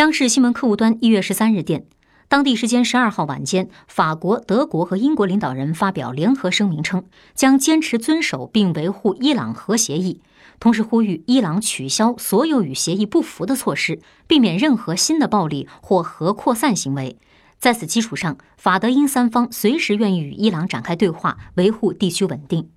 央视新闻客户端一月十三日电当地时间十二号晚间法国德国和英国领导人发表联合声明称将坚持遵守并维护伊朗核协议同时呼吁伊朗取消所有与协议不符的措施避免任何新的暴力或核扩散行为。在此基础上法德英三方随时愿意与伊朗展开对话维护地区稳定。